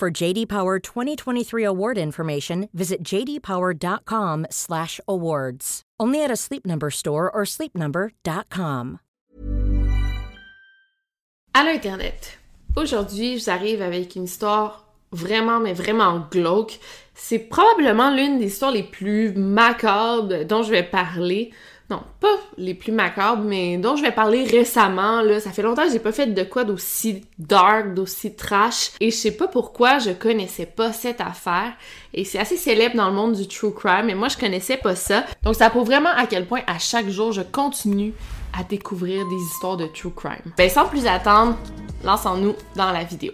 For JD Power 2023 award information, visit jdpower.com/awards. Only at a Sleep Number store or sleepnumber.com. À l'internet. Aujourd'hui, je vous arrive avec une histoire vraiment mais vraiment glauque. C'est probablement l'une des histoires les plus macabres dont je vais parler. Non, pas les plus macabres, mais dont je vais parler récemment. Là, ça fait longtemps que j'ai pas fait de quoi d'aussi dark, d'aussi trash. Et je sais pas pourquoi je connaissais pas cette affaire. Et c'est assez célèbre dans le monde du true crime, mais moi je connaissais pas ça. Donc ça prouve vraiment à quel point à chaque jour je continue à découvrir des histoires de true crime. Ben sans plus attendre, lançons-nous dans la vidéo.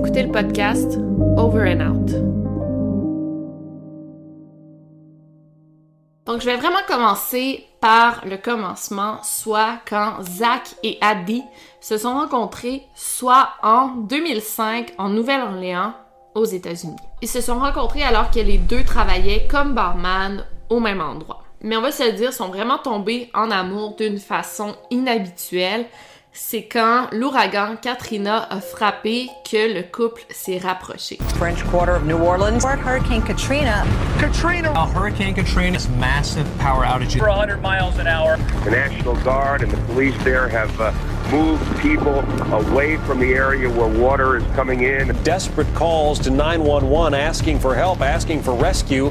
Écoutez le podcast Over and Out. Donc, je vais vraiment commencer par le commencement, soit quand Zach et Addie se sont rencontrés, soit en 2005 en Nouvelle-Orléans, aux États-Unis. Ils se sont rencontrés alors que les deux travaillaient comme barman au même endroit. Mais on va se le dire, sont vraiment tombés en amour d'une façon inhabituelle. C'est quand l'ouragan Katrina a frappé que le couple s'est rapproché. French Quarter of New Orleans. Hurricane Katrina. Katrina. Uh, Hurricane Katrina's massive power outages. For 100 miles an hour. The National Guard and the police there have uh, moved people away from the area where water is coming in. Desperate calls to 911 asking for help, asking for rescue,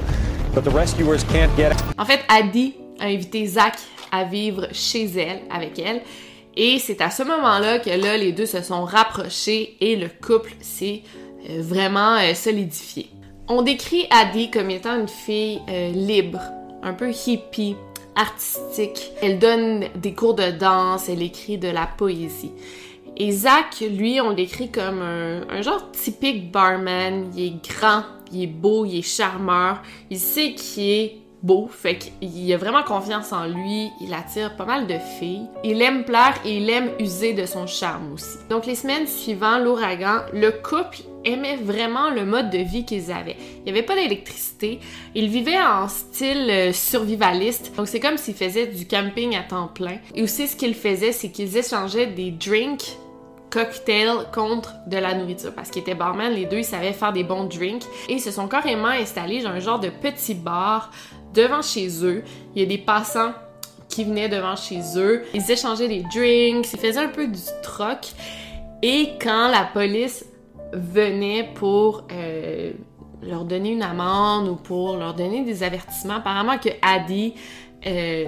but the rescuers can't get En fait, Addie a invité Zach à vivre chez elle, avec elle. Et c'est à ce moment-là que là, les deux se sont rapprochés et le couple s'est euh, vraiment euh, solidifié. On décrit Addie comme étant une fille euh, libre, un peu hippie, artistique. Elle donne des cours de danse, elle écrit de la poésie. Et Zach, lui, on l'écrit comme un, un genre typique barman. Il est grand, il est beau, il est charmeur. Il sait qu'il est beau, fait qu'il a vraiment confiance en lui, il attire pas mal de filles. Il aime plaire et il aime user de son charme aussi. Donc les semaines suivant l'ouragan, le couple aimait vraiment le mode de vie qu'ils avaient. Il n'y avait pas d'électricité, ils vivaient en style euh, survivaliste, donc c'est comme s'ils faisaient du camping à temps plein. Et aussi ce qu'ils faisaient, c'est qu'ils échangeaient des drinks cocktail contre de la nourriture parce qu'ils étaient barman, les deux ils savaient faire des bons drinks et ils se sont carrément installés dans un genre de petit bar devant chez eux. Il y a des passants qui venaient devant chez eux. Ils échangeaient des drinks, ils faisaient un peu du troc. Et quand la police venait pour euh, leur donner une amende ou pour leur donner des avertissements, apparemment que Addie euh,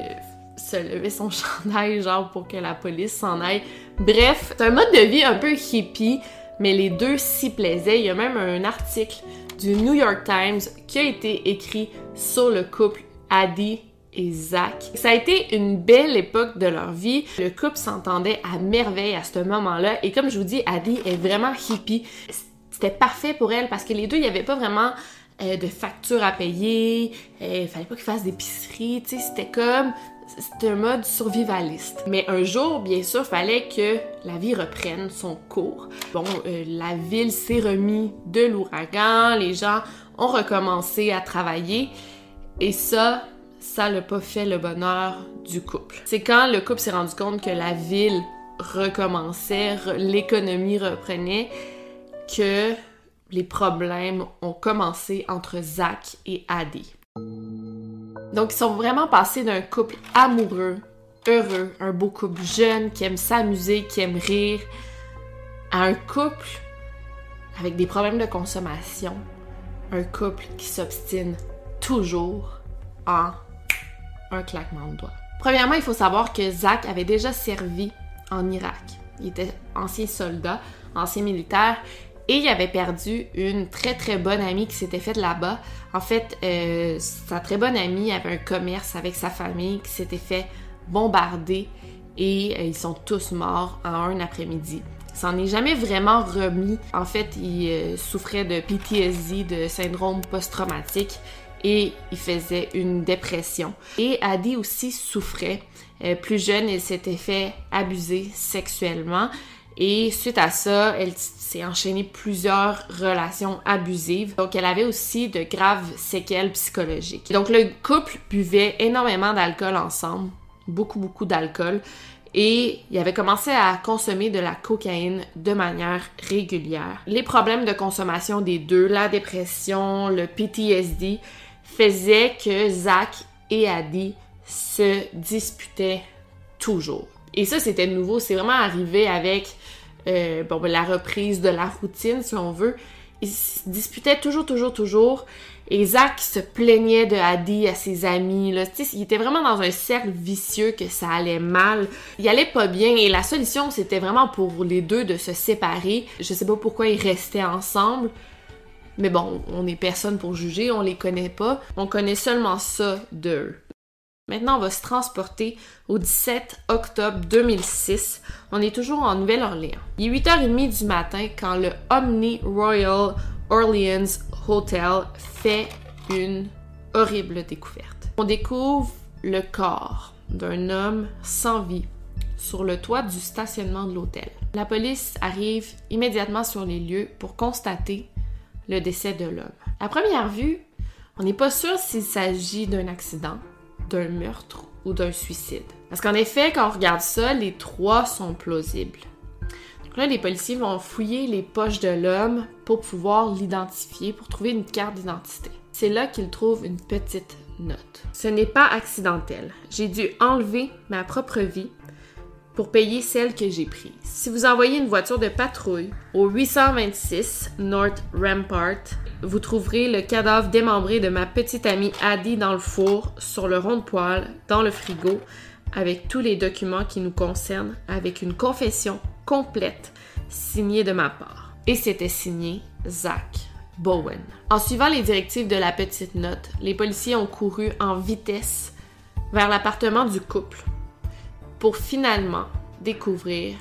se levait son chandail genre pour que la police s'en aille. Bref, c'est un mode de vie un peu hippie, mais les deux s'y plaisaient. Il y a même un article du New York Times qui a été écrit sur le couple Addie et Zach. Ça a été une belle époque de leur vie. Le couple s'entendait à merveille à ce moment-là. Et comme je vous dis, Addie est vraiment hippie. C'était parfait pour elle parce que les deux, il n'y avait pas vraiment euh, de factures à payer. Euh, il fallait pas qu'ils fassent d'épicerie. C'était comme c'était un mode survivaliste. Mais un jour, bien sûr, fallait que la vie reprenne son cours. Bon, euh, la ville s'est remis de l'ouragan, les gens ont recommencé à travailler et ça, ça n'a pas fait le bonheur du couple. C'est quand le couple s'est rendu compte que la ville recommençait, l'économie reprenait, que les problèmes ont commencé entre Zach et Addie. Donc, ils sont vraiment passés d'un couple amoureux, heureux, un beau couple jeune qui aime s'amuser, qui aime rire, à un couple avec des problèmes de consommation, un couple qui s'obstine toujours en un claquement de doigts. Premièrement, il faut savoir que Zach avait déjà servi en Irak. Il était ancien soldat, ancien militaire. Et il avait perdu une très très bonne amie qui s'était faite là-bas. En fait, euh, sa très bonne amie avait un commerce avec sa famille qui s'était fait bombarder et euh, ils sont tous morts en un après-midi. S'en est jamais vraiment remis. En fait, il euh, souffrait de PTSD, de syndrome post-traumatique, et il faisait une dépression. Et Adi aussi souffrait. Euh, plus jeune, elle s'était fait abuser sexuellement. Et suite à ça, elle s'est enchaînée plusieurs relations abusive. Donc, elle avait aussi de graves séquelles psychologiques. Donc, le couple buvait énormément d'alcool ensemble, beaucoup, beaucoup d'alcool. Et il avait commencé à consommer de la cocaïne de manière régulière. Les problèmes de consommation des deux, la dépression, le PTSD, faisaient que Zach et Adi se disputaient toujours. Et ça, c'était nouveau. C'est vraiment arrivé avec euh, bon, ben, la reprise de la routine, si on veut. Ils se disputaient toujours, toujours, toujours. Et Zach se plaignait de Adi à ses amis. Là. il était vraiment dans un cercle vicieux que ça allait mal. Il allait pas bien et la solution, c'était vraiment pour les deux de se séparer. Je sais pas pourquoi ils restaient ensemble. Mais bon, on n'est personne pour juger, on les connaît pas. On connaît seulement ça d'eux. Maintenant, on va se transporter au 17 octobre 2006. On est toujours en Nouvelle-Orléans. Il est 8h30 du matin quand le Omni Royal Orleans Hotel fait une horrible découverte. On découvre le corps d'un homme sans vie sur le toit du stationnement de l'hôtel. La police arrive immédiatement sur les lieux pour constater le décès de l'homme. À première vue, on n'est pas sûr s'il s'agit d'un accident, d'un meurtre ou d'un suicide. Parce qu'en effet, quand on regarde ça, les trois sont plausibles. Donc là, les policiers vont fouiller les poches de l'homme pour pouvoir l'identifier, pour trouver une carte d'identité. C'est là qu'ils trouvent une petite note. Ce n'est pas accidentel. J'ai dû enlever ma propre vie pour payer celle que j'ai prise. Si vous envoyez une voiture de patrouille au 826 North Rampart, vous trouverez le cadavre démembré de ma petite amie Addie dans le four, sur le rond de poêle, dans le frigo, avec tous les documents qui nous concernent, avec une confession complète signée de ma part. Et c'était signé Zach Bowen. En suivant les directives de la petite note, les policiers ont couru en vitesse vers l'appartement du couple pour finalement découvrir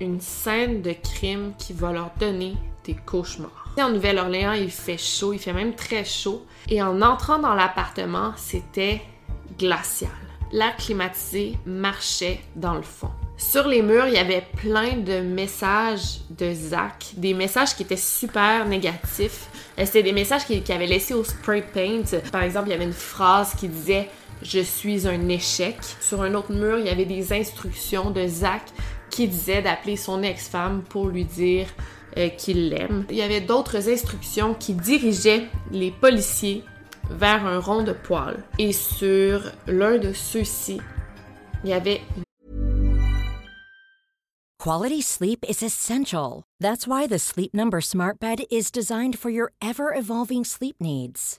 une scène de crime qui va leur donner des cauchemars. En Nouvelle-Orléans, il fait chaud, il fait même très chaud. Et en entrant dans l'appartement, c'était glacial. L'air climatisé marchait dans le fond. Sur les murs, il y avait plein de messages de Zach, des messages qui étaient super négatifs. Euh, c'était des messages qu'il avait laissés au spray paint. Par exemple, il y avait une phrase qui disait je suis un échec. Sur un autre mur, il y avait des instructions de Zach qui disait d'appeler son ex-femme pour lui dire euh, qu'il l'aime. Il y avait d'autres instructions qui dirigeaient les policiers vers un rond de poils. Et sur l'un de ceux-ci, il y avait Quality sleep is essential. That's why the Sleep Number Smart Bed is designed for your ever-evolving sleep needs.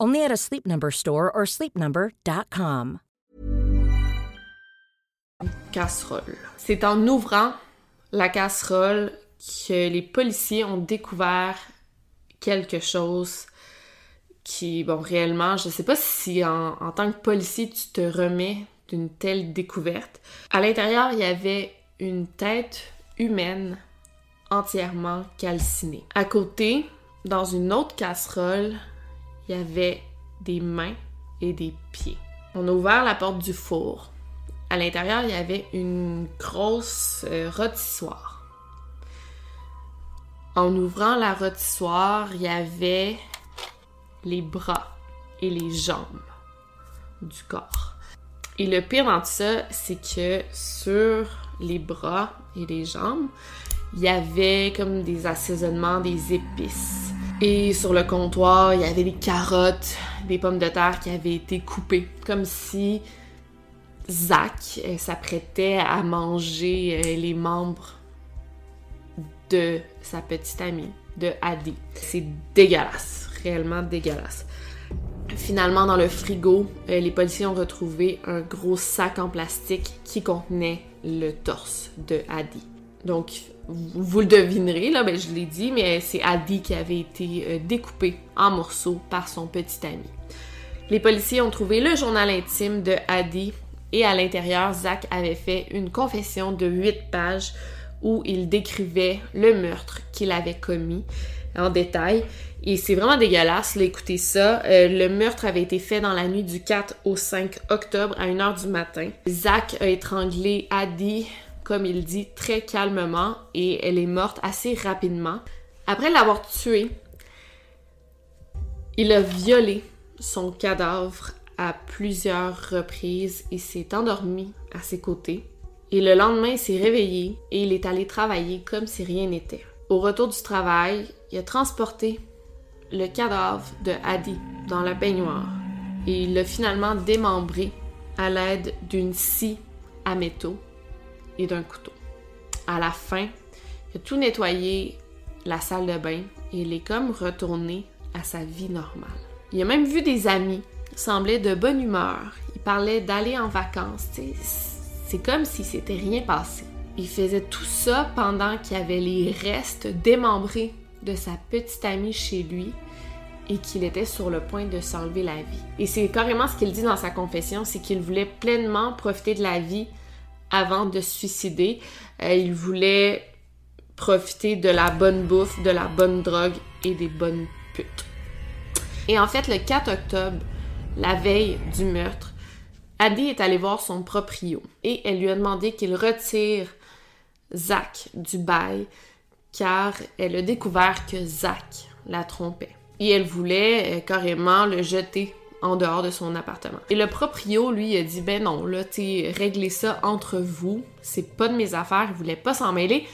Only at a Sleep Number store or sleepnumber.com. Casserole. C'est en ouvrant la casserole que les policiers ont découvert quelque chose qui, bon, réellement, je sais pas si en tant que policier tu te remets d'une telle découverte. À l'intérieur, il y avait une tête humaine entièrement calcinée. À côté, dans une autre casserole, il y avait des mains et des pieds. On a ouvert la porte du four. À l'intérieur, il y avait une grosse euh, rôtissoire. En ouvrant la rôtissoire, il y avait les bras et les jambes du corps. Et le pire dans tout ça, c'est que sur les bras et les jambes, il y avait comme des assaisonnements, des épices. Et sur le comptoir, il y avait des carottes, des pommes de terre qui avaient été coupées, comme si Zach euh, s'apprêtait à manger euh, les membres de sa petite amie, de Adi. C'est dégueulasse, réellement dégueulasse. Finalement, dans le frigo, euh, les policiers ont retrouvé un gros sac en plastique qui contenait le torse de Adi. Donc, vous le devinerez, là, ben, je l'ai dit, mais c'est Adi qui avait été euh, découpé en morceaux par son petit ami. Les policiers ont trouvé le journal intime de Adi et à l'intérieur, Zach avait fait une confession de 8 pages où il décrivait le meurtre qu'il avait commis en détail. Et c'est vraiment dégueulasse, là, écoutez ça. Euh, le meurtre avait été fait dans la nuit du 4 au 5 octobre à 1h du matin. Zach a étranglé Adi, comme il dit, très calmement et elle est morte assez rapidement. Après l'avoir tué, il a violé son cadavre à plusieurs reprises et s'est endormi à ses côtés. Et le lendemain, il s'est réveillé et il est allé travailler comme si rien n'était. Au retour du travail, il a transporté le cadavre de Adi dans la baignoire et il l'a finalement démembré à l'aide d'une scie à métaux et d'un couteau. À la fin, il a tout nettoyé la salle de bain et il est comme retourné à sa vie normale. Il a même vu des amis, il semblait de bonne humeur, il parlait d'aller en vacances, c'est comme si c'était rien passé. Il faisait tout ça pendant qu'il avait les restes démembrés de sa petite amie chez lui et qu'il était sur le point de s'enlever la vie. Et c'est carrément ce qu'il dit dans sa confession, c'est qu'il voulait pleinement profiter de la vie avant de se suicider. Euh, il voulait profiter de la bonne bouffe, de la bonne drogue et des bonnes putes. Et en fait, le 4 octobre, la veille du meurtre, Adi est allée voir son proprio et elle lui a demandé qu'il retire Zach du bail car elle a découvert que Zach la trompait. Et elle voulait euh, carrément le jeter en dehors de son appartement. Et le proprio, lui, a dit Ben non, là, tu réglez ça entre vous, c'est pas de mes affaires, il voulait pas s'en mêler.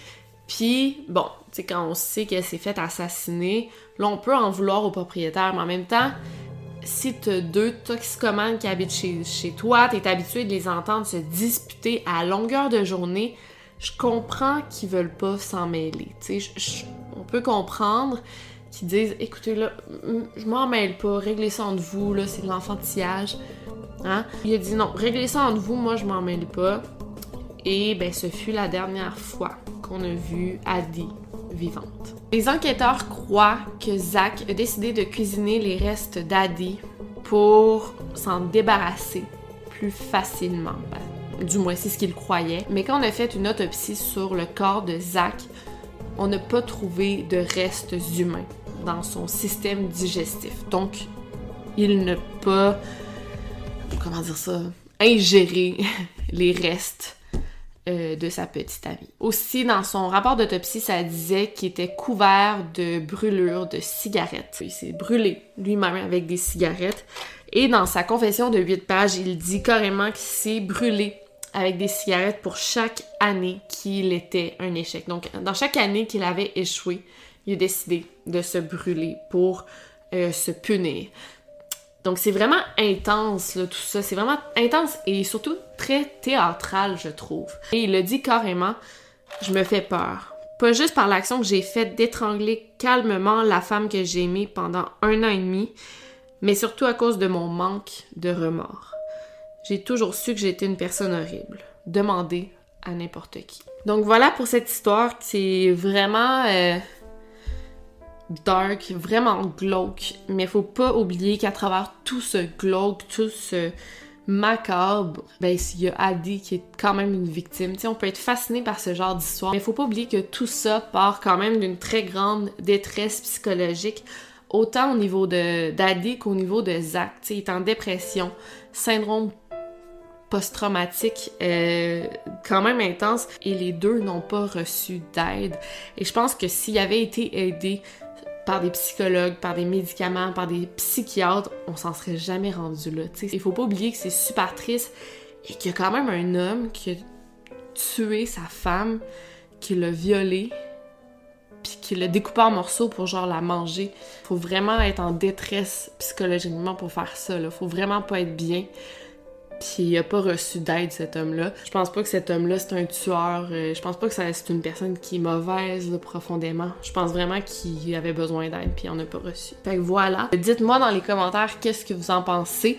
Puis, bon, tu sais, quand on sait qu'elle s'est faite assassiner, là, on peut en vouloir au propriétaire, mais en même temps, si t'as deux toxicomanes qui habitent chez, chez toi, t'es habitué de les entendre se disputer à longueur de journée, je comprends qu'ils veulent pas s'en mêler. Tu sais, on peut comprendre qu'ils disent écoutez là, je m'en mêle pas, réglez ça entre vous, là, c'est de l'enfantillage. Hein? Il a dit non, réglez ça entre vous, moi je m'en mêle pas. Et ben ce fut la dernière fois qu'on a vu Adi vivante. Les enquêteurs croient que Zach a décidé de cuisiner les restes d'Adi pour s'en débarrasser plus facilement. Ben, du moins, c'est ce qu'il croyait. Mais quand on a fait une autopsie sur le corps de Zach, on n'a pas trouvé de restes humains dans son système digestif. Donc, il n'a pas, comment dire ça, ingéré les restes euh, de sa petite amie. Aussi, dans son rapport d'autopsie, ça disait qu'il était couvert de brûlures de cigarettes. Il s'est brûlé lui-même avec des cigarettes. Et dans sa confession de 8 pages, il dit carrément qu'il s'est brûlé avec des cigarettes pour chaque année qu'il était un échec. Donc, dans chaque année qu'il avait échoué, il a décidé de se brûler pour euh, se punir. Donc, c'est vraiment intense, là, tout ça. C'est vraiment intense et surtout très théâtral, je trouve. Et il le dit carrément, je me fais peur. Pas juste par l'action que j'ai faite d'étrangler calmement la femme que j'ai aimée pendant un an et demi, mais surtout à cause de mon manque de remords. J'ai toujours su que j'étais une personne horrible. Demandez à n'importe qui. Donc voilà pour cette histoire qui est vraiment euh, dark, vraiment glauque. Mais faut pas oublier qu'à travers tout ce glauque, tout ce macabre, ben il y a Adi qui est quand même une victime. sais, on peut être fasciné par ce genre d'histoire, mais faut pas oublier que tout ça part quand même d'une très grande détresse psychologique, autant au niveau de d'Adi qu'au niveau de Zach. sais, il est en dépression, syndrome post-traumatique euh, quand même intense et les deux n'ont pas reçu d'aide. Et je pense que s'il avait été aidé par des psychologues, par des médicaments, par des psychiatres, on s'en serait jamais rendu là. Il faut pas oublier que c'est super triste et qu'il y a quand même un homme qui a tué sa femme, qui l'a violée, puis qui l'a découpée en morceaux pour genre la manger. Faut vraiment être en détresse psychologiquement pour faire ça, là. Faut vraiment pas être bien. Puis il a pas reçu d'aide, cet homme-là. Je pense pas que cet homme-là, c'est un tueur. Euh, je pense pas que c'est une personne qui est mauvaise, profondément. Je pense vraiment qu'il avait besoin d'aide, puis il en a pas reçu. Fait que voilà. Dites-moi dans les commentaires qu'est-ce que vous en pensez.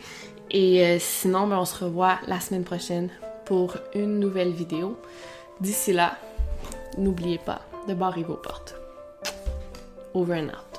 Et euh, sinon, ben, on se revoit la semaine prochaine pour une nouvelle vidéo. D'ici là, n'oubliez pas de barrer vos portes. Over and out.